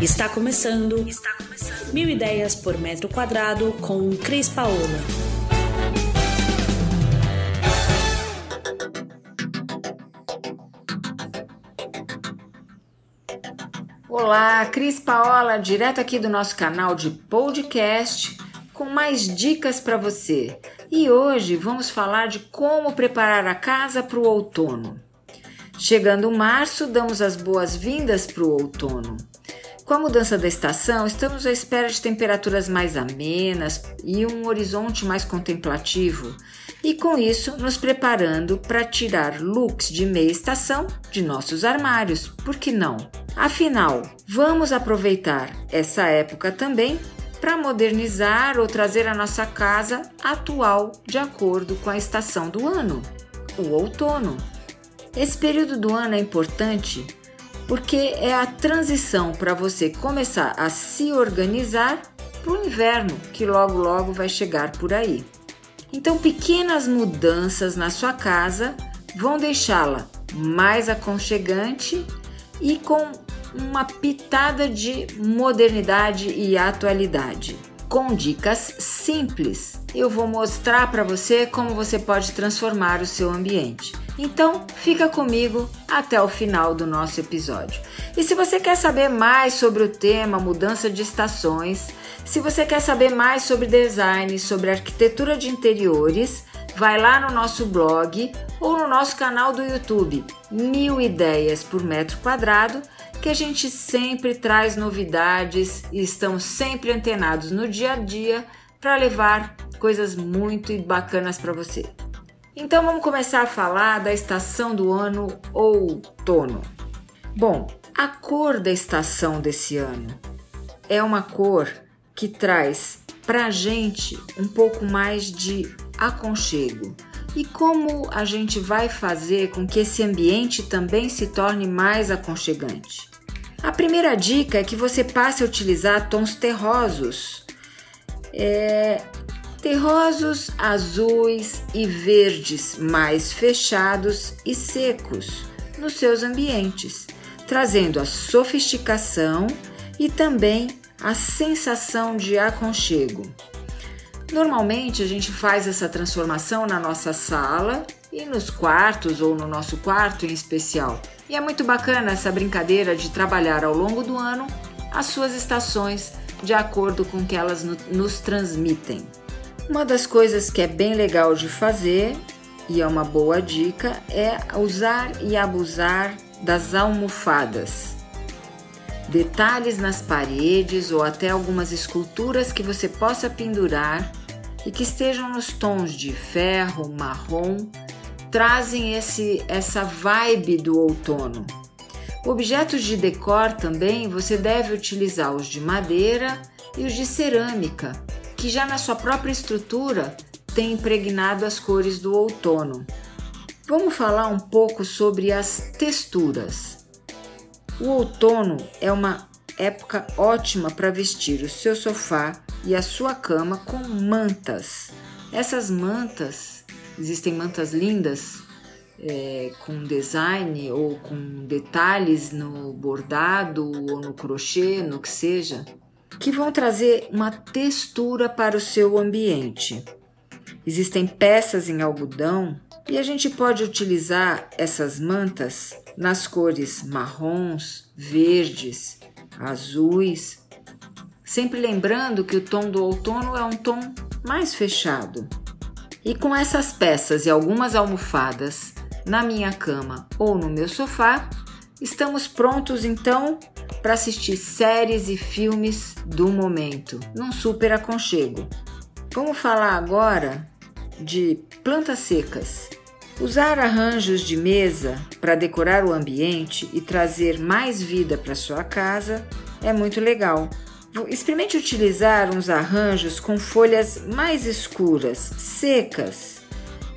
Está começando. Está começando. Mil ideias por metro quadrado com Cris Paola. Olá, Cris Paola, direto aqui do nosso canal de podcast, com mais dicas para você. E hoje vamos falar de como preparar a casa para o outono. Chegando março, damos as boas-vindas para o outono. Com a mudança da estação, estamos à espera de temperaturas mais amenas e um horizonte mais contemplativo, e com isso nos preparando para tirar looks de meia estação de nossos armários, por que não? Afinal, vamos aproveitar essa época também para modernizar ou trazer a nossa casa atual de acordo com a estação do ano, o outono. Esse período do ano é importante porque é a transição para você começar a se organizar para o inverno que logo logo vai chegar por aí. Então, pequenas mudanças na sua casa vão deixá-la mais aconchegante e com uma pitada de modernidade e atualidade. Com dicas simples, eu vou mostrar para você como você pode transformar o seu ambiente. Então, fica comigo até o final do nosso episódio. E se você quer saber mais sobre o tema mudança de estações, se você quer saber mais sobre design, sobre arquitetura de interiores, vai lá no nosso blog ou no nosso canal do YouTube, Mil Ideias por Metro Quadrado, que a gente sempre traz novidades e estamos sempre antenados no dia a dia para levar coisas muito bacanas para você. Então vamos começar a falar da estação do ano outono. Bom, a cor da estação desse ano é uma cor que traz para gente um pouco mais de aconchego. E como a gente vai fazer com que esse ambiente também se torne mais aconchegante? A primeira dica é que você passe a utilizar tons terrosos. É, terrosos, azuis e verdes mais fechados e secos nos seus ambientes, trazendo a sofisticação e também a sensação de aconchego. Normalmente a gente faz essa transformação na nossa sala e nos quartos ou no nosso quarto em especial. E é muito bacana essa brincadeira de trabalhar ao longo do ano as suas estações de acordo com que elas nos transmitem. Uma das coisas que é bem legal de fazer e é uma boa dica é usar e abusar das almofadas. Detalhes nas paredes ou até algumas esculturas que você possa pendurar e que estejam nos tons de ferro, marrom, trazem esse essa vibe do outono. Objetos de decor também você deve utilizar os de madeira e os de cerâmica que já na sua própria estrutura tem impregnado as cores do outono. Vamos falar um pouco sobre as texturas. O outono é uma época ótima para vestir o seu sofá e a sua cama com mantas. Essas mantas, existem mantas lindas é, com design ou com detalhes no bordado ou no crochê, no que seja que vão trazer uma textura para o seu ambiente. Existem peças em algodão e a gente pode utilizar essas mantas nas cores marrons, verdes, azuis, sempre lembrando que o tom do outono é um tom mais fechado. E com essas peças e algumas almofadas na minha cama ou no meu sofá, estamos prontos então para assistir séries e filmes do momento, num super aconchego. Vamos falar agora de plantas secas. Usar arranjos de mesa para decorar o ambiente e trazer mais vida para sua casa é muito legal. Experimente utilizar uns arranjos com folhas mais escuras, secas,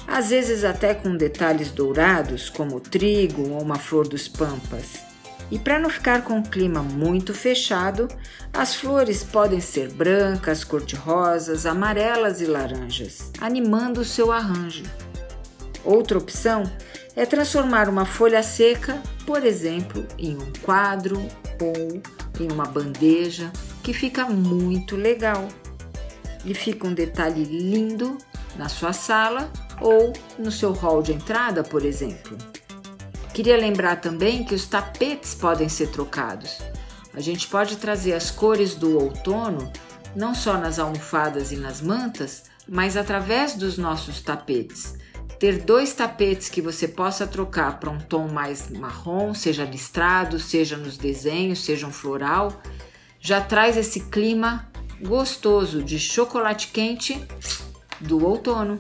às vezes até com detalhes dourados, como trigo ou uma flor dos pampas. E para não ficar com um clima muito fechado, as flores podem ser brancas, cor-de-rosas, amarelas e laranjas, animando o seu arranjo. Outra opção é transformar uma folha seca, por exemplo, em um quadro ou em uma bandeja que fica muito legal. E fica um detalhe lindo na sua sala ou no seu hall de entrada, por exemplo. Queria lembrar também que os tapetes podem ser trocados. A gente pode trazer as cores do outono não só nas almofadas e nas mantas, mas através dos nossos tapetes. Ter dois tapetes que você possa trocar para um tom mais marrom, seja listrado, seja nos desenhos, seja um floral, já traz esse clima gostoso de chocolate quente do outono.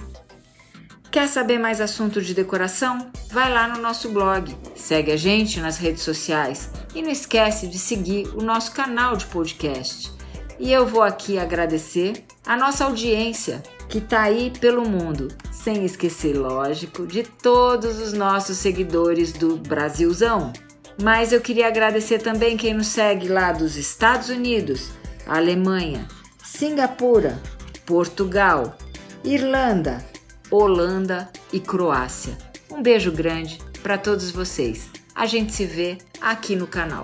Quer saber mais assunto de decoração? Vai lá no nosso blog, segue a gente nas redes sociais e não esquece de seguir o nosso canal de podcast. E eu vou aqui agradecer a nossa audiência que está aí pelo mundo, sem esquecer, lógico, de todos os nossos seguidores do Brasilzão. Mas eu queria agradecer também quem nos segue lá dos Estados Unidos, Alemanha, Singapura, Portugal, Irlanda, Holanda e Croácia. Um beijo grande para todos vocês. A gente se vê aqui no canal.